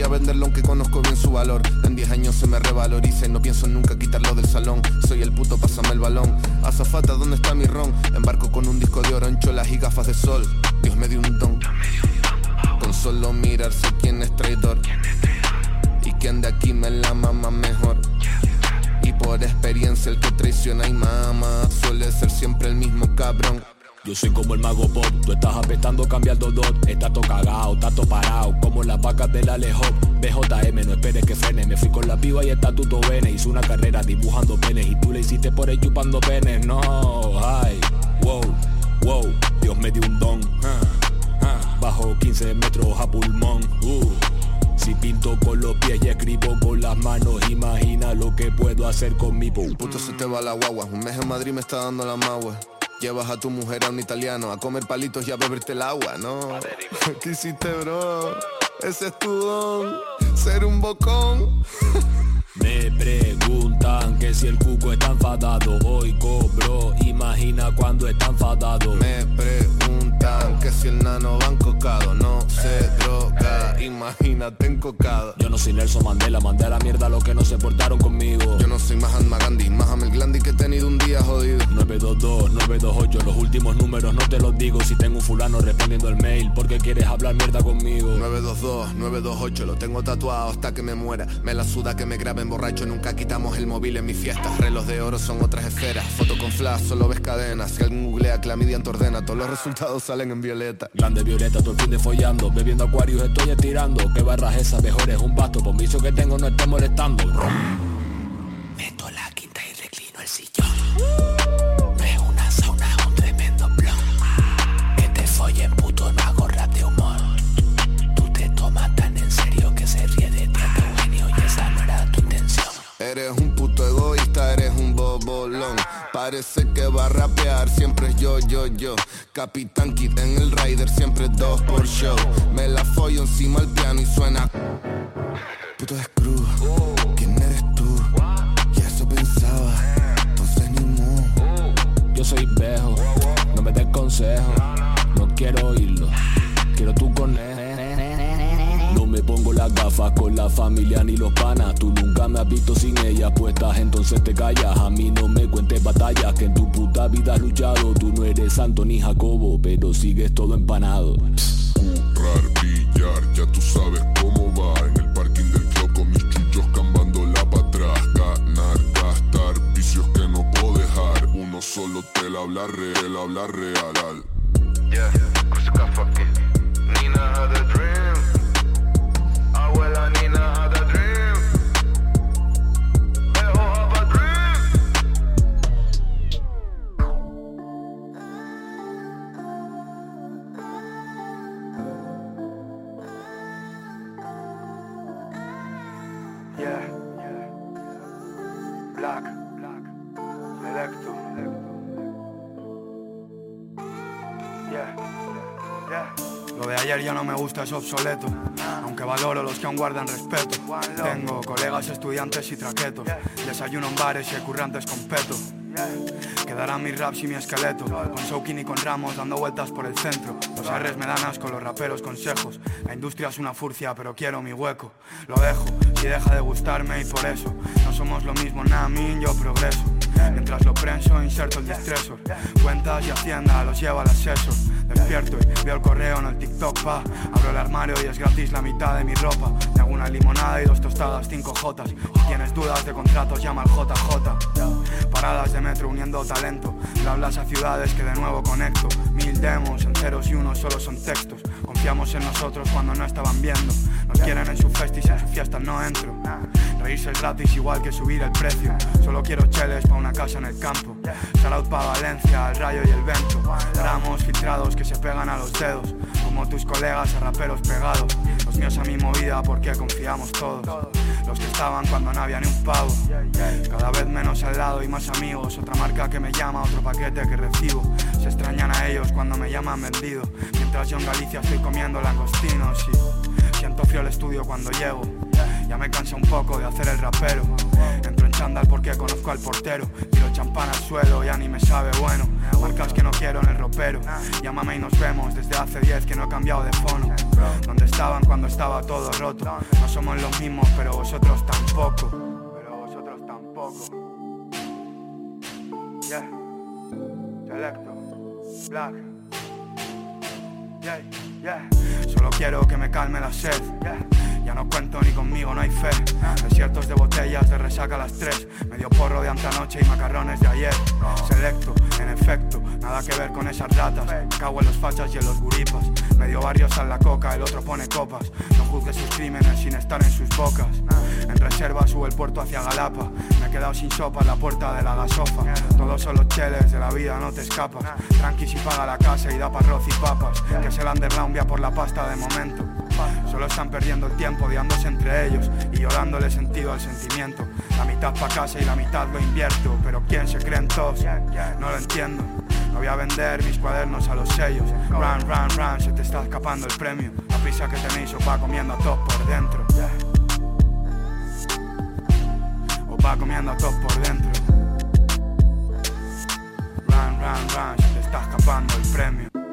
Speaker 22: Divejo, no voy a venderlo aunque conozco bien su valor. En 10 años se me revaloriza y no pienso nunca quitarlo del salón. Soy el puto, pásame el balón. Azafata, ¿dónde está mi ron? Embarco con un disco de oro, encholas y gafas de sol. Dios me dio un don. Con solo mirarse quién es traidor. Y quién de aquí me la mama mejor. Y por experiencia el que traiciona y mama suele ser siempre el mismo cabrón.
Speaker 23: Yo soy como el mago pop, tú estás apestando cambiando dot Estás todo cagao, tato parado, como las vacas del Alejop BJM, no esperes que frene, me fui con la piba y está tuto bene. Hice una carrera dibujando penes y tú le hiciste por ahí chupando penes. No, ay, wow, wow, Dios me dio un don. Ah, ah, Bajo 15 metros a pulmón. Uh. Si pinto con los pies y escribo con las manos Imagina lo que puedo hacer con mi boom
Speaker 22: Puto se te va la guagua, un mes en Madrid me está dando la magua. Llevas a tu mujer a un italiano a comer palitos y a beberte el agua, ¿no? ¿Qué hiciste, bro? Ese es tu don, ser un bocón.
Speaker 23: Me preguntan que si el cuco está enfadado. Hoy cobro, imagina cuando está enfadado.
Speaker 22: Me preguntan que si el nano va encocado. No se droga, imagínate encocado.
Speaker 23: Yo no soy Nelson Mandela, mandé a la mierda a los que no se portaron conmigo.
Speaker 22: Yo no soy Mahatma Gandhi, Mahamel Glandi que he tenido un día jodido.
Speaker 23: 922, 928, los últimos números no te los digo. Si tengo un fulano respondiendo el mail porque quieres hablar mierda conmigo
Speaker 22: 922, 928, lo tengo tatuado hasta que me muera. Me la suda que me graben borracho, nunca quitamos el móvil en mi fiesta Reloj de oro son otras esferas, foto con flash, solo ves cadenas. Si alguien googlea clamidia te ordena, todos los resultados salen en violeta.
Speaker 23: Grande violeta, todo el fin de follando. Bebiendo acuarios estoy estirando. ¿Qué barras esas? Mejor es un basto Por vicio que tengo no esté molestando. Meto la quinta y reclino el sillón
Speaker 22: Eres un puto egoísta, eres un bobolón. Parece que va a rapear, siempre es yo, yo, yo. Capitán Kid en el Rider, siempre dos por show. Me la follo encima al piano y suena. Puto screw, ¿quién eres tú? Y eso pensaba, entonces ni mu.
Speaker 23: Yo soy vejo, no me des consejo, no quiero oírlo, quiero tu conejo. Las gafas con la familia ni los panas, tú nunca me has visto sin ellas puestas, entonces te callas. A mí no me cuentes batallas que en tu puta vida has luchado, tú no eres santo ni Jacobo, pero sigues todo empanado.
Speaker 20: Currar, billar, ya tú sabes cómo va En el parking del club con mis chuchos cambándola pa' atrás Ganar, gastar, vicios que no puedo dejar Uno solo te la habla real, habla real al
Speaker 5: Yeah. Nina had a dream.
Speaker 9: Ayer ya no me gusta, es obsoleto. Aunque valoro los que aún guardan respeto. Tengo colegas, estudiantes y traquetos. Desayuno en bares y currantes con peto.
Speaker 24: Quedarán mis raps y mi esqueleto Con Shoukin y con Ramos dando vueltas por el centro Los R's me dan asco, los raperos consejos La industria es una furcia pero quiero mi hueco Lo dejo, si deja de gustarme y por eso No somos lo mismo, Namin, yo progreso Mientras lo prenso, inserto el distresor Cuentas y hacienda, los llevo al asesor Despierto y veo el correo en el TikTok, pa. Abro el armario y es gratis la mitad de mi ropa. Me hago una limonada y dos tostadas, cinco jotas. Si tienes dudas de contratos, llama al JJ Paradas de metro uniendo talento. Le hablas a ciudades que de nuevo conecto. Mil demos, en ceros y unos solo son textos. Confiamos en nosotros cuando no estaban viendo. Nos quieren en su festis, en su fiesta no entro. Reírse es gratis igual que subir el precio. Solo quiero cheles pa' una casa en el campo Shoutout pa' Valencia, el rayo y el vento. Gramos filtrados que se pegan a los dedos. Como tus colegas a raperos pegados. Los míos a mi movida porque confiamos todos. Los que estaban cuando no había ni un pavo. Cada vez menos al lado y más amigos. Otra marca que me llama, otro paquete que recibo. Se extrañan a ellos cuando me llaman vendido. Mientras yo en Galicia estoy comiendo langostinos y Siento frío el estudio cuando llego. Ya me cansa un poco de hacer el rapero porque conozco al portero. Tiro champán al suelo, ya ni me sabe bueno. Marcas que no quiero en el ropero. Llámame y nos vemos, desde hace 10 que no he cambiado de fono. Donde estaban cuando estaba todo roto No somos los mismos, pero vosotros tampoco. Pero vosotros tampoco. Yeah. Selecto. Black. Yeah, yeah. Solo quiero que me calme la sed. Ya no cuento ni conmigo, no hay fe. Desiertos de botellas de resaca a las tres. Medio porro de antanoche y macarrones de ayer. Selecto, en efecto, nada que ver con esas ratas. Cago en los fachas y en los guripas. Medio barrio sal la coca, el otro pone copas. No juzgue sus crímenes sin estar en sus bocas. En reserva sube el puerto hacia Galapa. Me he quedado sin sopa en la puerta de la gasofa. Todos son los cheles de la vida, no te escapas. Tranqui si paga la casa y da para arroz y papas. Que es el underground vía por la pasta de momento. Solo están perdiendo el tiempo odiándose entre ellos y yo dándole sentido al sentimiento. La mitad pa' casa y la mitad lo invierto, pero ¿quién se creen todos? No lo entiendo. No voy a vender mis cuadernos a los sellos. Run, run, run, se te está escapando el premio. La prisa que tenéis os va comiendo a todos por dentro. Os va comiendo a todos por dentro. Run, run, run, se te está escapando el premio.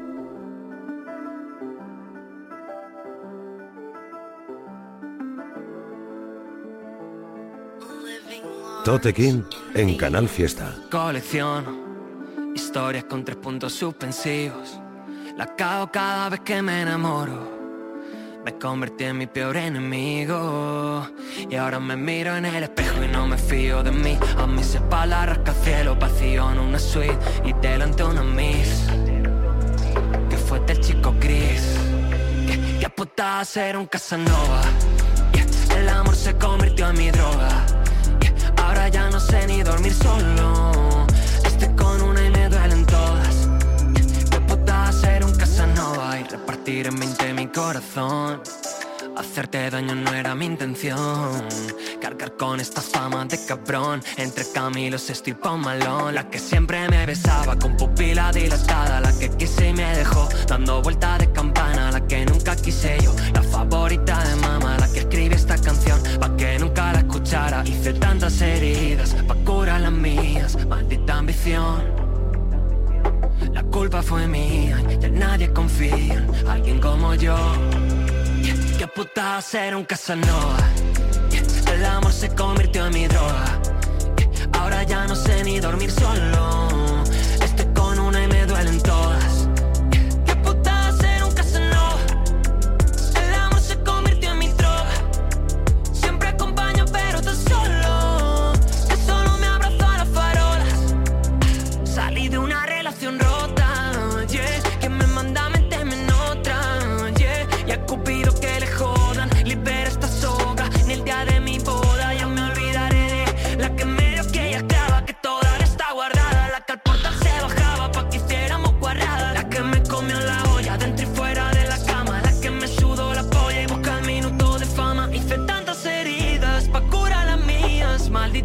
Speaker 25: Tote King en Canal Fiesta.
Speaker 26: Colección, historias con tres puntos suspensivos. La cago cada vez que me enamoro. Me convertí en mi peor enemigo. Y ahora me miro en el espejo y no me fío de mí. A mis espaldas rasca cielo vacío en una suite. Y delante una miss. Que fue del chico gris. Que, que apuntaba a ser un Casanova. Yeah, El amor se convirtió en mi droga. Ya no sé ni dormir solo. Estoy con una y me duelen todas. De puta ser un Casanova y repartir en 20 mi corazón. Hacerte daño no era mi intención. Cargar con esta fama de cabrón. Entre Camilos estoy pa' malón. La que siempre me besaba con pupila dilatada. La que quise y me dejó dando vuelta de campana. La que nunca quise yo. La favorita de mamá. La que escribe esta canción pa' que nunca la escuchara. Hice tantas heridas pa' curar las mías. Maldita ambición. La culpa fue mía, ya nadie confía en alguien como yo. Que puta ser un Casanova. El amor se convirtió en mi droga. Ahora ya no sé ni dormir solo.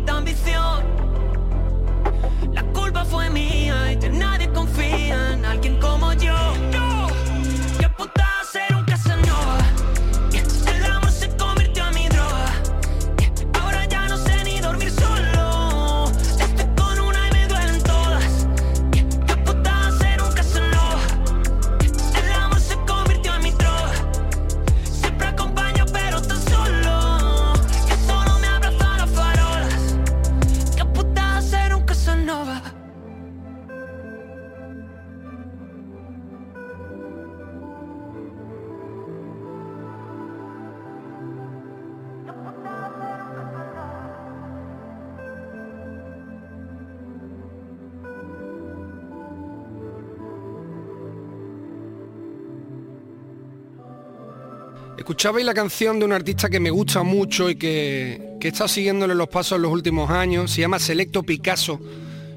Speaker 26: Mías,
Speaker 4: Escuchabais la canción de un artista que me gusta mucho y que, que he estado siguiéndole los pasos en los últimos años, se llama Selecto Picasso.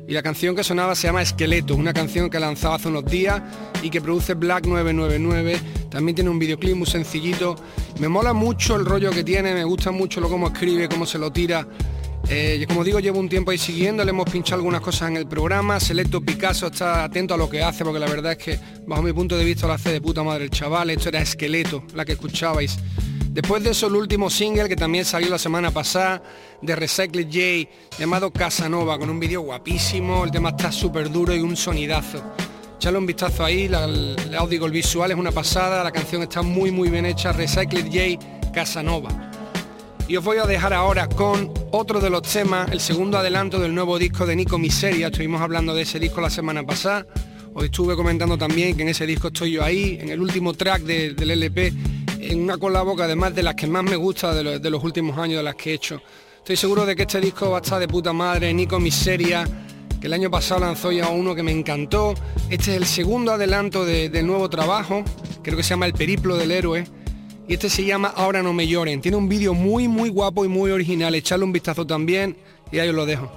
Speaker 4: Y la canción que sonaba se llama Esqueleto, una canción que ha lanzado hace unos días y que produce Black 999, también tiene un videoclip muy sencillito, me mola mucho el rollo que tiene, me gusta mucho lo cómo escribe, cómo se lo tira, eh, como digo, llevo un tiempo ahí siguiendo, le hemos pinchado algunas cosas en el programa, Selecto Picasso está atento a lo que hace, porque la verdad es que, bajo mi punto de vista, lo hace de puta madre el chaval, esto era Esqueleto, la que escuchabais. Después de eso, el último single que también salió la semana pasada, de Recycle J, llamado Casanova, con un vídeo guapísimo, el tema está súper duro y un sonidazo. Echale un vistazo ahí, la, el audio, el visual es una pasada, la canción está muy muy bien hecha, Recycle J Casanova. Y os voy a dejar ahora con otro de los temas, el segundo adelanto del nuevo disco de Nico Miseria. Estuvimos hablando de ese disco la semana pasada. Os estuve comentando también que en ese disco estoy yo ahí, en el último track del LP, en una colabo que además de las que más me gusta de, de los últimos años, de las que he hecho. Estoy seguro de que este disco va a estar de puta madre, Nico Miseria, que el año pasado lanzó ya uno que me encantó. Este es el segundo adelanto de, del nuevo trabajo, creo que se llama El Periplo del Héroe y este se llama Ahora no me lloren. Tiene un vídeo muy muy guapo y muy original. Echarle un vistazo también y ahí os lo dejo.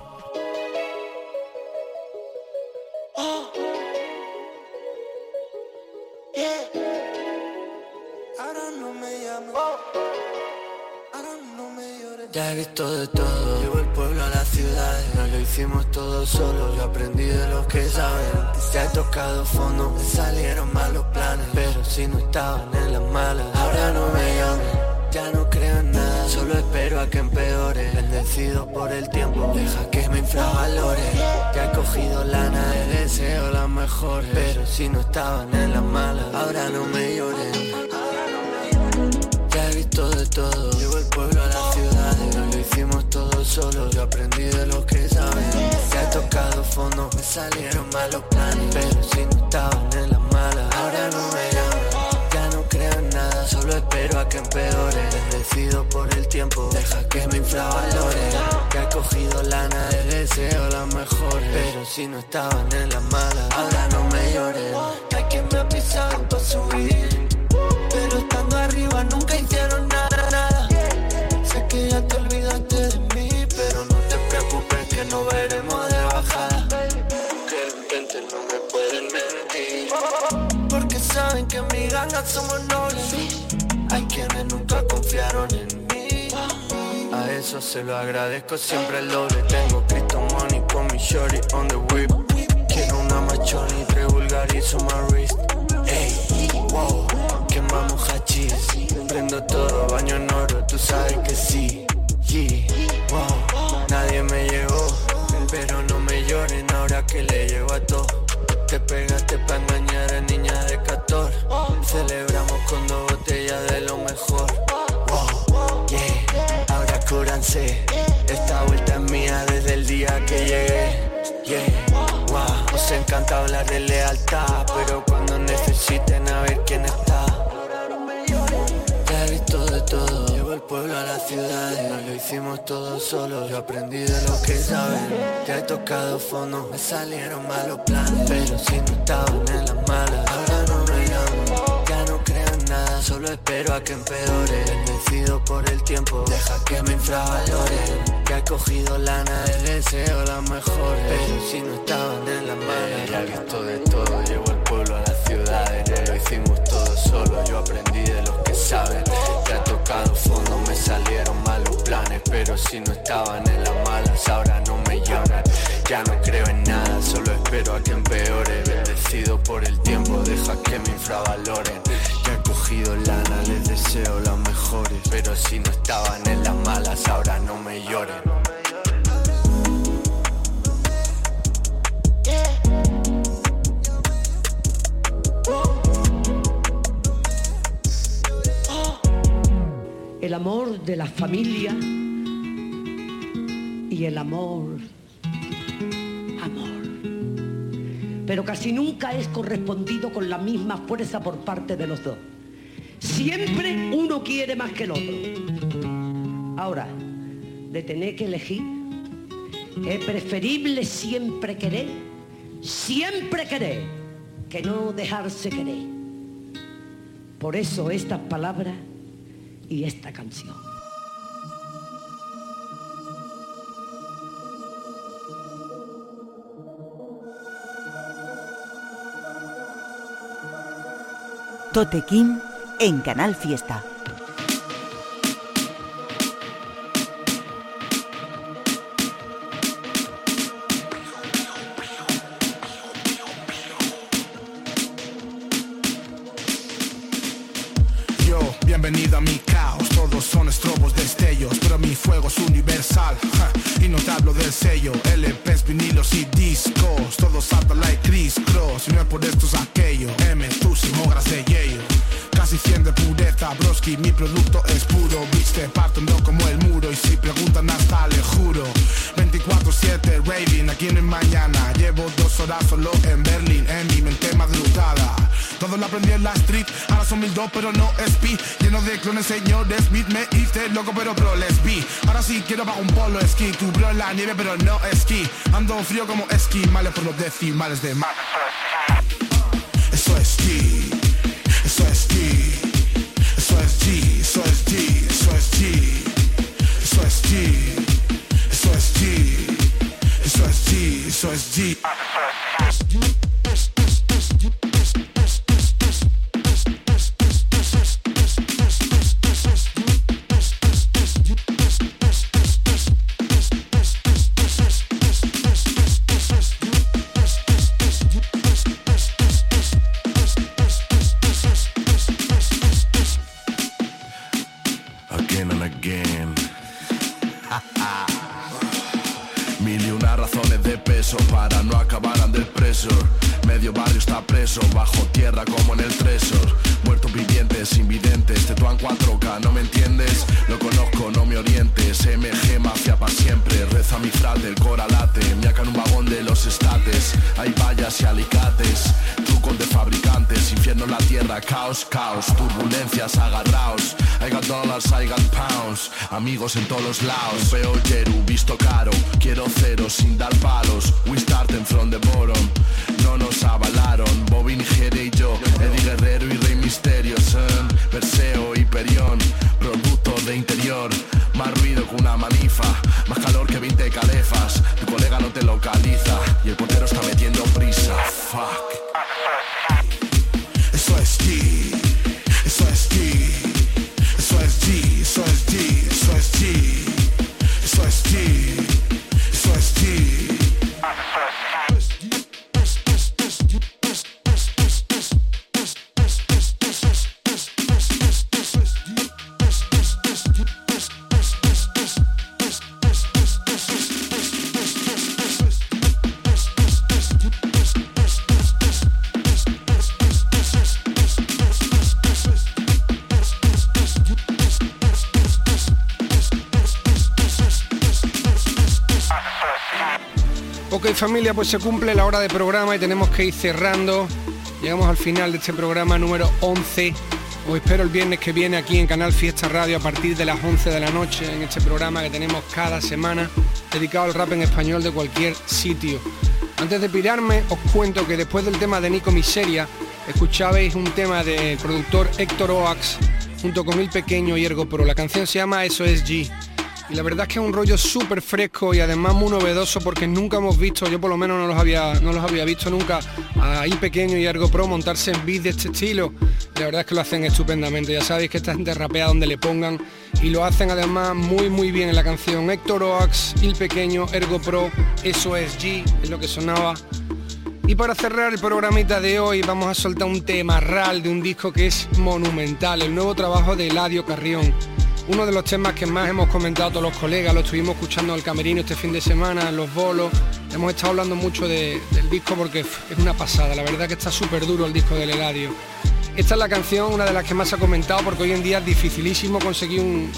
Speaker 15: Ya he visto de todo, llevo el pueblo a la ciudad, no lo hicimos solos, yo aprendí de los que saben, ya he tocado fondo, me salieron malos planes, pero si no estaban en las malas, ahora no me llamen, ya no creo en nada, solo espero a que empeore, bendecido por el tiempo, deja que me infravalore, ya he cogido lana, de deseo las mejores, pero si no estaban en las malas, ahora no me lloren. Ya he visto de todo, llevo el pueblo a la ciudad, lo hicimos todos solos, yo aprendí de los que saben. He tocado fondo, me salieron malos planes, pero si no estaban en las malas, ahora no me llaman. Ya no creo en nada, solo espero a que empeore. Bendecido por el tiempo, deja que me infravalore. Ya he cogido lana de deseo las mejores, pero si no estaban en las malas, ahora no me lloren. Que hay quien me ha pisado para subir. Porque saben que mis ganas somos nobles. Hay quienes nunca confiaron en mí. A eso se lo agradezco siempre el doble. Tengo Cristo Money con mi shorty on the whip. Quiero una machoni, tres vulgarizo my wrist. Ey, wow, quemamos hachís. Prendo todo, baño en oro, tú sabes que sí. Yeah, wow, nadie me llegó. Pero no me lloren ahora que le llego a todo. Te pegaste pa' engañar a niña de 14. Celebramos con dos botellas de lo mejor. Yeah, ahora cúranse. Esta vuelta es mía desde el día que llegué. Yeah, wow, os encanta hablar de lealtad, pero cuando necesiten a ver quién está. Ya he visto de todo, llevo el pueblo a la ciudad, no lo hicimos todos solos, yo aprendí de los que saben. Ya he tocado fondo, me salieron malos planes, pero si no estaban en las malas, ahora no me llaman. Ya no creo en nada, solo espero a que empeore. Bendecido por el tiempo, deja que me infravaloren. Ya he cogido lana de deseo las mejores, pero si no estaban en las malas. Ya visto de todo, llevo hicimos todos solos, yo aprendí de los que saben. Ya he tocado fondo, me salieron malos planes, pero si no estaban en las malas, ahora no me lloran. Ya no creo en nada, solo espero a que empeore. Bendecido por el tiempo, deja que me infravaloren. Ya he cogido lana, les deseo las mejores, pero si no estaban en las malas, ahora no me lloren.
Speaker 27: El amor de la familia y el amor, amor. Pero casi nunca es correspondido con la misma fuerza por parte de los dos. Siempre uno quiere más que el otro. Ahora, de tener que elegir, es preferible siempre querer, siempre querer, que no dejarse querer. Por eso estas palabras y esta canción.
Speaker 1: Tote King en Canal Fiesta.
Speaker 22: Nieve pero no esquí. Ando frío como esquí, males por los decimales de más
Speaker 4: Pues se cumple la hora de programa y tenemos que ir cerrando. Llegamos al final de este programa número 11. Os espero el viernes que viene aquí en Canal Fiesta Radio a partir de las 11 de la noche en este programa que tenemos cada semana dedicado al rap en español de cualquier sitio. Antes de pirarme os cuento que después del tema de Nico Miseria escuchabais un tema del productor Héctor Oax junto con Il Pequeño y Ergo Pro. La canción se llama Eso es G. Y la verdad es que es un rollo súper fresco y además muy novedoso porque nunca hemos visto, yo por lo menos no los había, no los había visto nunca a Pequeño y Ergo Pro montarse en beats de este estilo. La verdad es que lo hacen estupendamente. Ya sabéis que esta gente rapea donde le pongan y lo hacen además muy muy bien en la canción. Héctor Oax, Il Pequeño, Ergo Pro, eso es G, es lo que sonaba. Y para cerrar el programita de hoy vamos a soltar un tema ral de un disco que es monumental, el nuevo trabajo de Eladio Carrión. Uno de los temas que más hemos comentado todos los colegas, lo estuvimos escuchando en el camerino este fin de semana, en los bolos. Hemos estado hablando mucho de- del disco porque es una pasada, la verdad que está súper duro el disco del Eladio. Esta es la canción, una de las que más se ha comentado, porque hoy en día es dificilísimo conseguir un,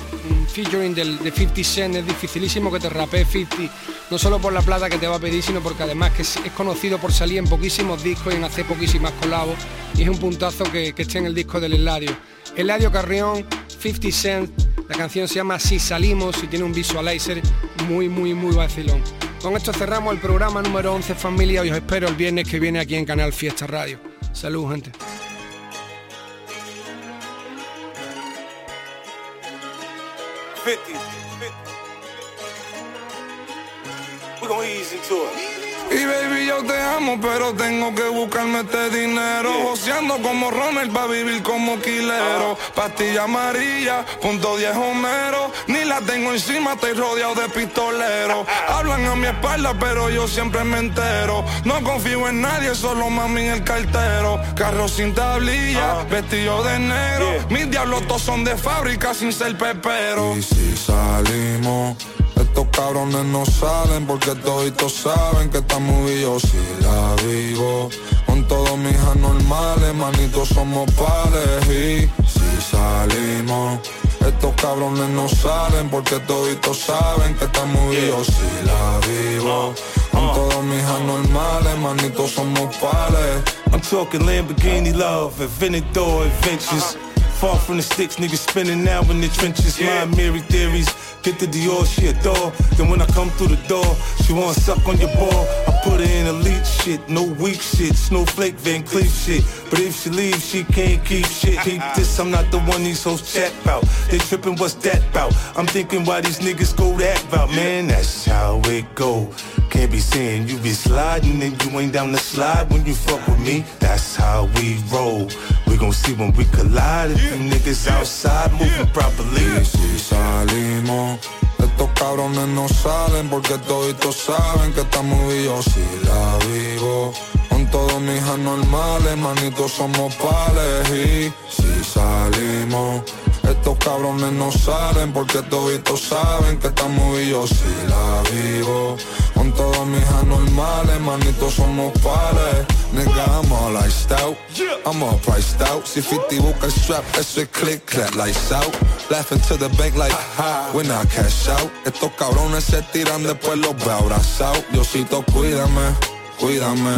Speaker 4: featuring del, de 50 Cent, es dificilísimo que te rapee 50, no solo por la plata que te va a pedir, sino porque además que es, es conocido por salir en poquísimos discos y en hacer poquísimas colabos, y es un puntazo que, que esté en el disco del Eladio. Eladio Carrión, 50 Cent, la canción se llama Si Salimos y tiene un visualizer muy, muy, muy vacilón. Con esto cerramos el programa número 11 familia y os espero el viernes que viene aquí en Canal Fiesta Radio. Salud gente.
Speaker 28: 50. We gonna ease into it.
Speaker 29: Y baby yo te amo pero tengo que buscarme este dinero. Joseando como Ronald pa' vivir como quilero Pastilla amarilla, punto 10 homero. Ni la tengo encima, estoy rodeado de pistoleros Hablan a mi espalda pero yo siempre me entero. No confío en nadie, solo mami en el cartero. Carro sin tablilla, vestido de negro. Mis diablos todos son de fábrica sin ser pepero.
Speaker 30: Y si salimos, cabrones no salen porque toditos saben que estamos y yo si la vivo. Con todos mis anormales, manitos somos pares y si salimos, estos cabrones no salen porque toditos saben que yo si la vivo. Con todos mis anormales, manitos somos pares.
Speaker 28: I'm talking Lamborghini love, Aventador adventures. Far from the sticks, niggas spinning now in the trenches. My Mary theories. Get the Dior, she adore. Then when I come through the door, she wanna suck on your ball. I put her in elite shit, no weak shit, snowflake Van Cleef shit. But if she leaves, she can't keep shit. Keep this, I'm not the one these hoes chat about. They tripping, what's that about? I'm thinking why these niggas go that about. Man, that's how it go. Can't be saying you be sliding and you ain't down the slide when you fuck with me. That's how we roll. We gon' see when we collide if you niggas outside moving properly.
Speaker 30: Si salimos, estos cabrones no salen porque toditos saben que estamos yo si la vivo. Con todos mis anormales, manitos somos pales y si salimos, estos cabrones no salen porque toditos saben que estamos y yo si la vivo. Con todos mis anormales, manitos somos pales. Nigga, I'm all iced out. I'm all priced out. Si 50 busca el strap, eso es click, clap, lights out. Laughing to the bank like, when I cash out. Estos cabrones se tiran, después los veo abrazados. Diosito, cuídame, cuídame.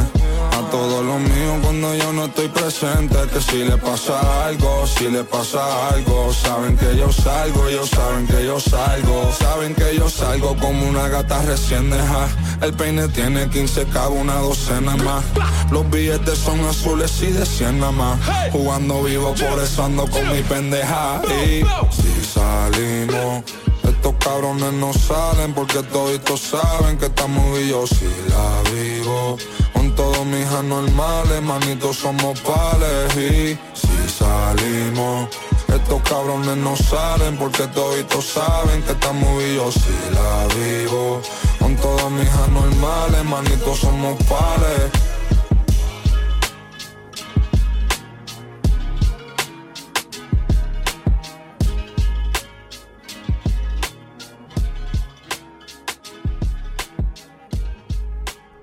Speaker 30: A todos los míos cuando yo no estoy presente Que si le pasa algo, si le pasa algo Saben que yo salgo, ellos saben que yo salgo Saben que yo salgo como una gata recién deja El peine tiene 15 cabos, una docena más. Los billetes son azules y de 100 nada más. Jugando vivo, por eso ando con mi pendeja. Y si salimos estos cabrones no salen porque toditos saben que estamos y yo la vivo. Con todos mis anormales, manitos somos pales y si salimos. Estos cabrones no salen porque toditos saben que estamos y yo la vivo. Con todos mis anormales, manitos somos pales.